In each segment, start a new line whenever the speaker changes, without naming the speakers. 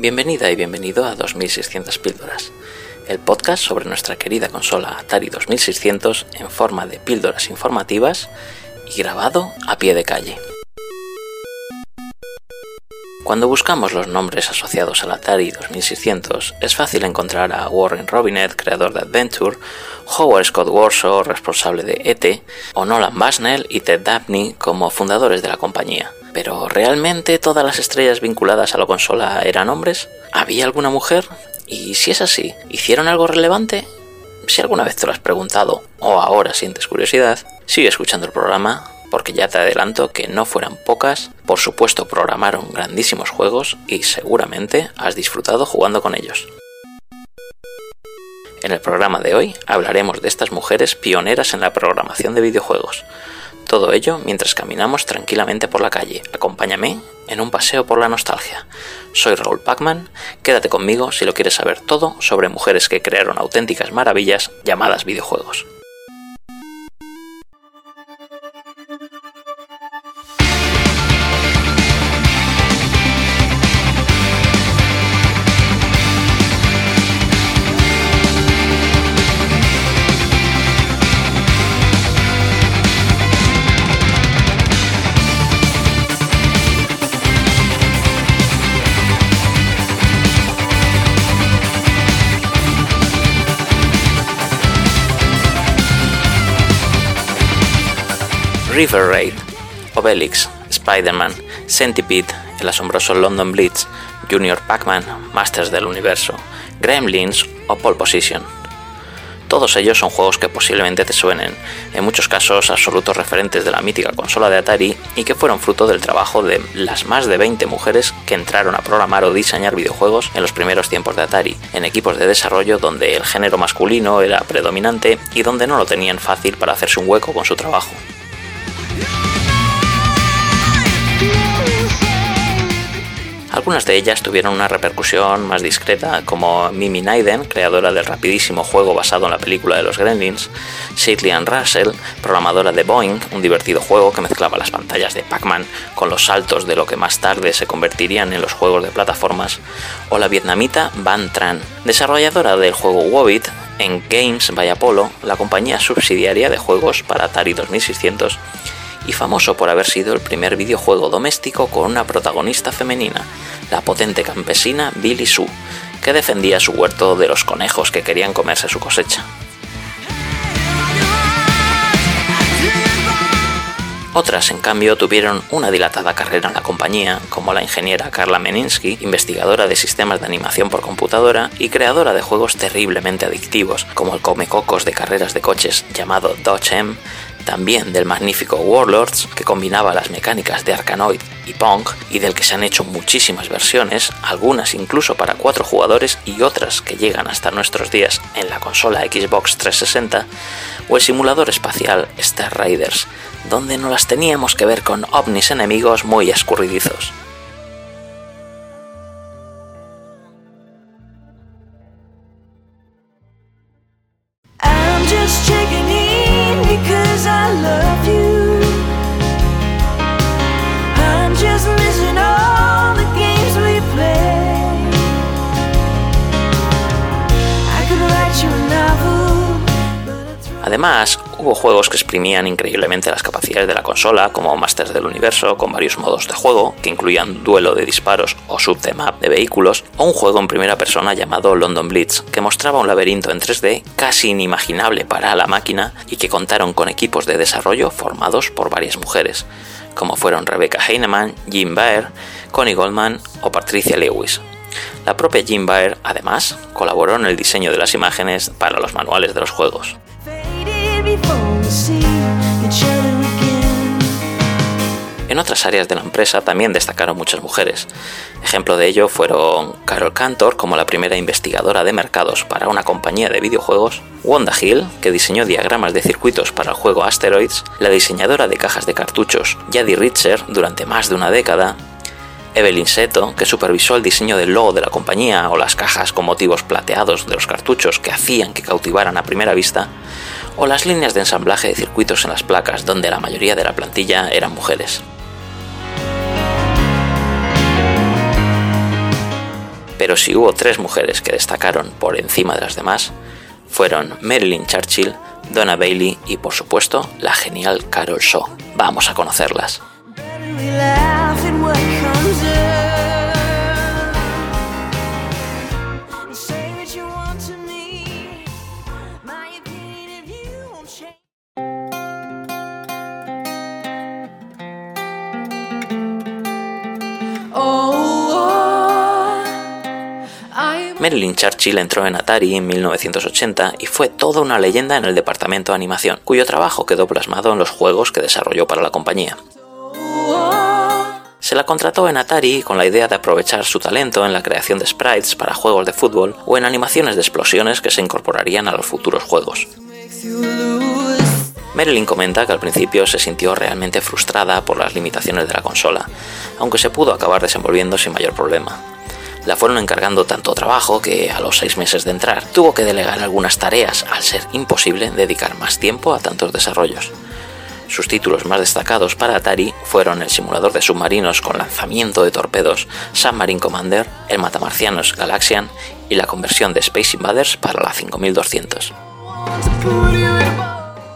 Bienvenida y bienvenido a 2600 píldoras, el podcast sobre nuestra querida consola Atari 2600 en forma de píldoras informativas y grabado a pie de calle. Cuando buscamos los nombres asociados al Atari 2600, es fácil encontrar a Warren Robinet, creador de Adventure, Howard Scott Warshaw, responsable de ET, o Nolan Bushnell y Ted Dabney como fundadores de la compañía. Pero ¿realmente todas las estrellas vinculadas a la consola eran hombres? ¿Había alguna mujer? Y si es así, ¿hicieron algo relevante? Si alguna vez te lo has preguntado o ahora sientes curiosidad, sigue escuchando el programa porque ya te adelanto que no fueran pocas, por supuesto programaron grandísimos juegos y seguramente has disfrutado jugando con ellos. En el programa de hoy hablaremos de estas mujeres pioneras en la programación de videojuegos, todo ello mientras caminamos tranquilamente por la calle. Acompáñame en un paseo por la nostalgia. Soy Raúl Pacman, quédate conmigo si lo quieres saber todo sobre mujeres que crearon auténticas maravillas llamadas videojuegos. River Raid, Obelix, Spider-Man, Centipede, el asombroso London Blitz, Junior Pac-Man, Masters del Universo, Gremlins o Pole Position. Todos ellos son juegos que posiblemente te suenen, en muchos casos absolutos referentes de la mítica consola de Atari y que fueron fruto del trabajo de las más de 20 mujeres que entraron a programar o diseñar videojuegos en los primeros tiempos de Atari, en equipos de desarrollo donde el género masculino era predominante y donde no lo tenían fácil para hacerse un hueco con su trabajo. Algunas de ellas tuvieron una repercusión más discreta, como Mimi Naiden, creadora del rapidísimo juego basado en la película de los Gremlins, Shirley Ann Russell, programadora de Boeing, un divertido juego que mezclaba las pantallas de Pac-Man con los saltos de lo que más tarde se convertirían en los juegos de plataformas, o la vietnamita Van Tran, desarrolladora del juego Wobbit en Games by Apollo, la compañía subsidiaria de juegos para Atari 2600 y famoso por haber sido el primer videojuego doméstico con una protagonista femenina, la potente campesina Billy Sue, que defendía su huerto de los conejos que querían comerse su cosecha. Otras, en cambio, tuvieron una dilatada carrera en la compañía, como la ingeniera Carla Meninsky, investigadora de sistemas de animación por computadora y creadora de juegos terriblemente adictivos, como el comecocos de carreras de coches llamado Dodge M, también del magnífico Warlords, que combinaba las mecánicas de Arkanoid y Punk, y del que se han hecho muchísimas versiones, algunas incluso para cuatro jugadores y otras que llegan hasta nuestros días en la consola Xbox 360, o el simulador espacial Star Raiders, donde no las teníamos que ver con ovnis enemigos muy escurridizos. Además, hubo juegos que exprimían increíblemente las capacidades de la consola, como Masters del Universo, con varios modos de juego, que incluían duelo de disparos o sub map de vehículos, o un juego en primera persona llamado London Blitz, que mostraba un laberinto en 3D casi inimaginable para la máquina y que contaron con equipos de desarrollo formados por varias mujeres, como fueron Rebecca Heinemann, Jim Baer, Connie Goldman o Patricia Lewis. La propia Jim Baer, además, colaboró en el diseño de las imágenes para los manuales de los juegos. En otras áreas de la empresa también destacaron muchas mujeres. Ejemplo de ello fueron Carol Cantor como la primera investigadora de mercados para una compañía de videojuegos, Wanda Hill, que diseñó diagramas de circuitos para el juego Asteroids, la diseñadora de cajas de cartuchos, Jaddy Ritzer, durante más de una década, Evelyn Seto, que supervisó el diseño del logo de la compañía o las cajas con motivos plateados de los cartuchos que hacían que cautivaran a primera vista, o las líneas de ensamblaje de circuitos en las placas, donde la mayoría de la plantilla eran mujeres. Pero si hubo tres mujeres que destacaron por encima de las demás, fueron Marilyn Churchill, Donna Bailey y por supuesto la genial Carol Shaw. Vamos a conocerlas. Marilyn Churchill entró en Atari en 1980 y fue toda una leyenda en el departamento de animación, cuyo trabajo quedó plasmado en los juegos que desarrolló para la compañía. Se la contrató en Atari con la idea de aprovechar su talento en la creación de sprites para juegos de fútbol o en animaciones de explosiones que se incorporarían a los futuros juegos. Marilyn comenta que al principio se sintió realmente frustrada por las limitaciones de la consola, aunque se pudo acabar desenvolviendo sin mayor problema la fueron encargando tanto trabajo que a los seis meses de entrar tuvo que delegar algunas tareas al ser imposible dedicar más tiempo a tantos desarrollos. Sus títulos más destacados para Atari fueron el simulador de submarinos con lanzamiento de torpedos Submarine Commander, el Matamarcianos Galaxian y la conversión de Space Invaders para la 5200.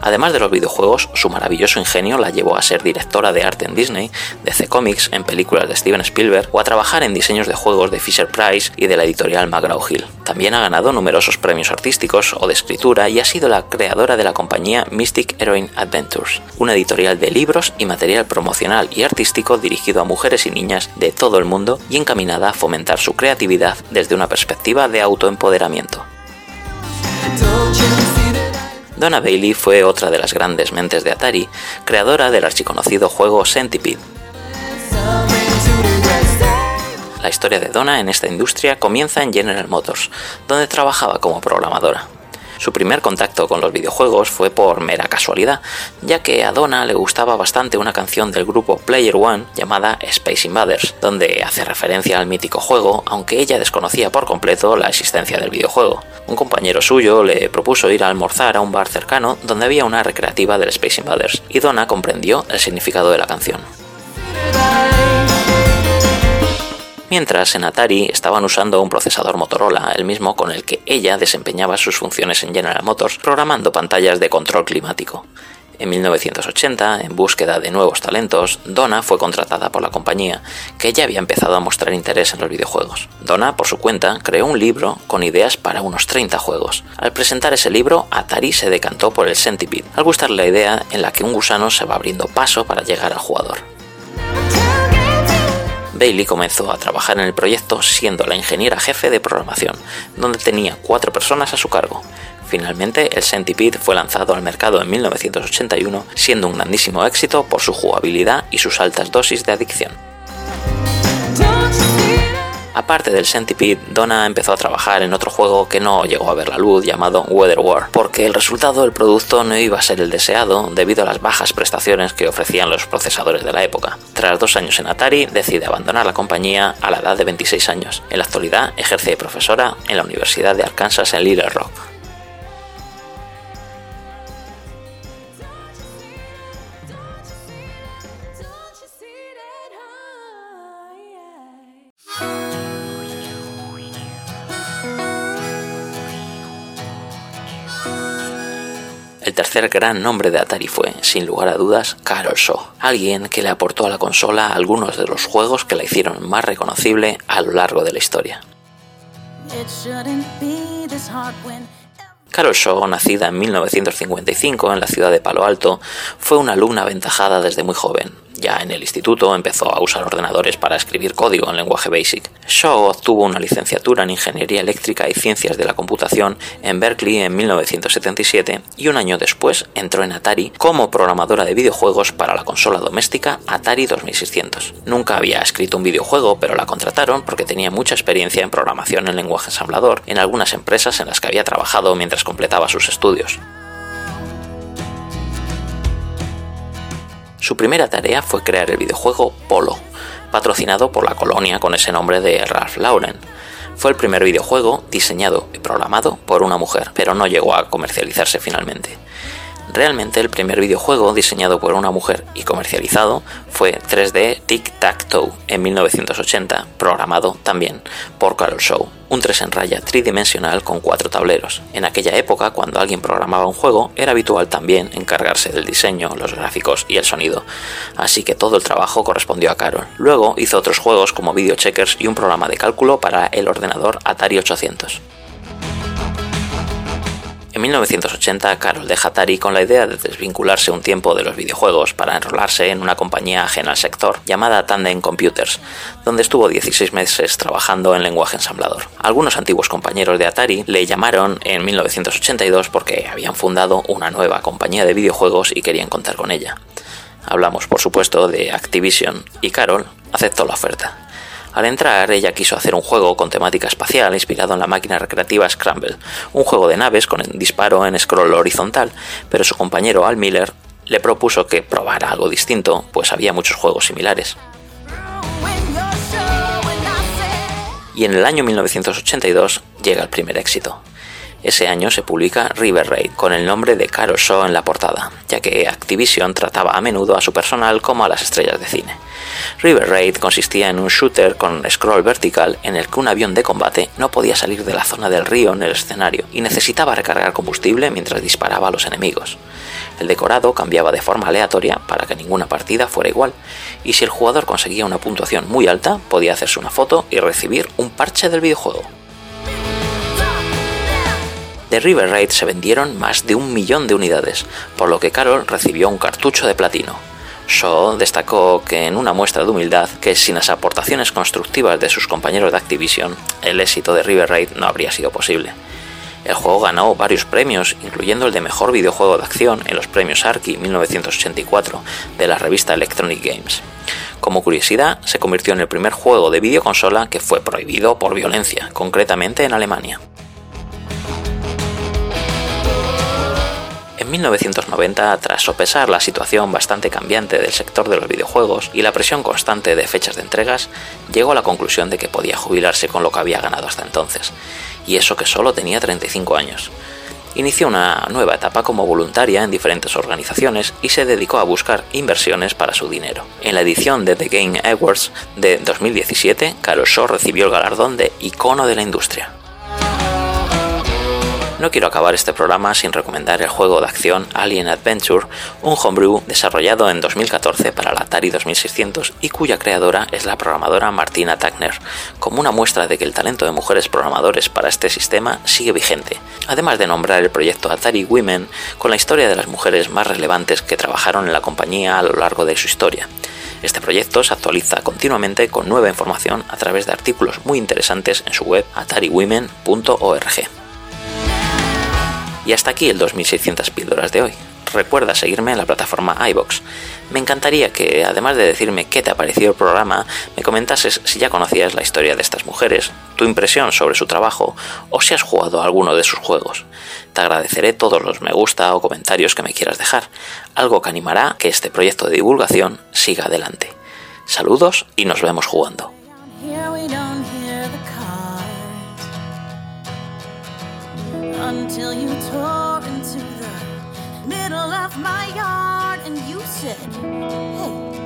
Además de los videojuegos, su maravilloso ingenio la llevó a ser directora de arte en Disney, de C Comics, en películas de Steven Spielberg o a trabajar en diseños de juegos de Fisher Price y de la editorial McGraw-Hill. También ha ganado numerosos premios artísticos o de escritura y ha sido la creadora de la compañía Mystic Heroine Adventures, una editorial de libros y material promocional y artístico dirigido a mujeres y niñas de todo el mundo y encaminada a fomentar su creatividad desde una perspectiva de autoempoderamiento. Donna Bailey fue otra de las grandes mentes de Atari, creadora del archiconocido juego Centipede. La historia de Donna en esta industria comienza en General Motors, donde trabajaba como programadora. Su primer contacto con los videojuegos fue por mera casualidad, ya que a Donna le gustaba bastante una canción del grupo Player One llamada Space Invaders, donde hace referencia al mítico juego, aunque ella desconocía por completo la existencia del videojuego. Un compañero suyo le propuso ir a almorzar a un bar cercano donde había una recreativa del Space Invaders, y Donna comprendió el significado de la canción. Mientras en Atari estaban usando un procesador Motorola, el mismo con el que ella desempeñaba sus funciones en General Motors, programando pantallas de control climático. En 1980, en búsqueda de nuevos talentos, Donna fue contratada por la compañía, que ya había empezado a mostrar interés en los videojuegos. Donna, por su cuenta, creó un libro con ideas para unos 30 juegos. Al presentar ese libro, Atari se decantó por el Centipede, al gustarle la idea en la que un gusano se va abriendo paso para llegar al jugador. Bailey comenzó a trabajar en el proyecto siendo la ingeniera jefe de programación, donde tenía cuatro personas a su cargo. Finalmente, el Centipede fue lanzado al mercado en 1981, siendo un grandísimo éxito por su jugabilidad y sus altas dosis de adicción. Aparte del Centipede, Donna empezó a trabajar en otro juego que no llegó a ver la luz llamado Weather War, porque el resultado del producto no iba a ser el deseado debido a las bajas prestaciones que ofrecían los procesadores de la época. Tras dos años en Atari, decide abandonar la compañía a la edad de 26 años. En la actualidad ejerce de profesora en la Universidad de Arkansas en Little Rock. Tercer gran nombre de Atari fue, sin lugar a dudas, Carol Shaw, alguien que le aportó a la consola algunos de los juegos que la hicieron más reconocible a lo largo de la historia. Carol Shaw, nacida en 1955 en la ciudad de Palo Alto, fue una alumna aventajada desde muy joven, ya en el instituto empezó a usar ordenadores para escribir código en lenguaje BASIC. Shaw obtuvo una licenciatura en Ingeniería Eléctrica y Ciencias de la Computación en Berkeley en 1977 y un año después entró en Atari como programadora de videojuegos para la consola doméstica Atari 2600. Nunca había escrito un videojuego, pero la contrataron porque tenía mucha experiencia en programación en lenguaje ensamblador en algunas empresas en las que había trabajado mientras completaba sus estudios. Su primera tarea fue crear el videojuego Polo, patrocinado por la colonia con ese nombre de Ralph Lauren. Fue el primer videojuego diseñado y programado por una mujer, pero no llegó a comercializarse finalmente. Realmente el primer videojuego diseñado por una mujer y comercializado fue 3D Tic Tac Toe en 1980, programado también por Carol Shaw, un 3 en raya tridimensional con cuatro tableros. En aquella época, cuando alguien programaba un juego, era habitual también encargarse del diseño, los gráficos y el sonido, así que todo el trabajo correspondió a Carol. Luego hizo otros juegos como Video Checkers y un programa de cálculo para el ordenador Atari 800. En 1980, Carol deja Atari con la idea de desvincularse un tiempo de los videojuegos para enrolarse en una compañía ajena al sector llamada Tandem Computers, donde estuvo 16 meses trabajando en lenguaje ensamblador. Algunos antiguos compañeros de Atari le llamaron en 1982 porque habían fundado una nueva compañía de videojuegos y querían contar con ella. Hablamos, por supuesto, de Activision y Carol aceptó la oferta. Al entrar, ella quiso hacer un juego con temática espacial inspirado en la máquina recreativa Scramble, un juego de naves con disparo en scroll horizontal, pero su compañero Al Miller le propuso que probara algo distinto, pues había muchos juegos similares. Y en el año 1982 llega el primer éxito. Ese año se publica River Raid con el nombre de Caro Shaw en la portada, ya que Activision trataba a menudo a su personal como a las estrellas de cine. River Raid consistía en un shooter con scroll vertical en el que un avión de combate no podía salir de la zona del río en el escenario y necesitaba recargar combustible mientras disparaba a los enemigos. El decorado cambiaba de forma aleatoria para que ninguna partida fuera igual, y si el jugador conseguía una puntuación muy alta, podía hacerse una foto y recibir un parche del videojuego. De River Raid se vendieron más de un millón de unidades, por lo que Carol recibió un cartucho de platino. Shaw destacó que en una muestra de humildad que sin las aportaciones constructivas de sus compañeros de Activision, el éxito de River Raid no habría sido posible. El juego ganó varios premios, incluyendo el de mejor videojuego de acción en los premios Arky 1984 de la revista Electronic Games. Como curiosidad, se convirtió en el primer juego de videoconsola que fue prohibido por violencia, concretamente en Alemania. En 1990, tras sopesar la situación bastante cambiante del sector de los videojuegos y la presión constante de fechas de entregas, llegó a la conclusión de que podía jubilarse con lo que había ganado hasta entonces, y eso que solo tenía 35 años. Inició una nueva etapa como voluntaria en diferentes organizaciones y se dedicó a buscar inversiones para su dinero. En la edición de The Game Awards de 2017, Carol Shaw recibió el galardón de Icono de la Industria. No quiero acabar este programa sin recomendar el juego de acción Alien Adventure, un homebrew desarrollado en 2014 para la Atari 2600 y cuya creadora es la programadora Martina Tagner, como una muestra de que el talento de mujeres programadores para este sistema sigue vigente, además de nombrar el proyecto Atari Women con la historia de las mujeres más relevantes que trabajaron en la compañía a lo largo de su historia. Este proyecto se actualiza continuamente con nueva información a través de artículos muy interesantes en su web atariwomen.org. Y hasta aquí el 2600 píldoras de hoy. Recuerda seguirme en la plataforma iBox. Me encantaría que, además de decirme qué te ha parecido el programa, me comentases si ya conocías la historia de estas mujeres, tu impresión sobre su trabajo o si has jugado a alguno de sus juegos. Te agradeceré todos los me gusta o comentarios que me quieras dejar, algo que animará que este proyecto de divulgación siga adelante. Saludos y nos vemos jugando. Until you tore into the middle of my yard and you said, Hey,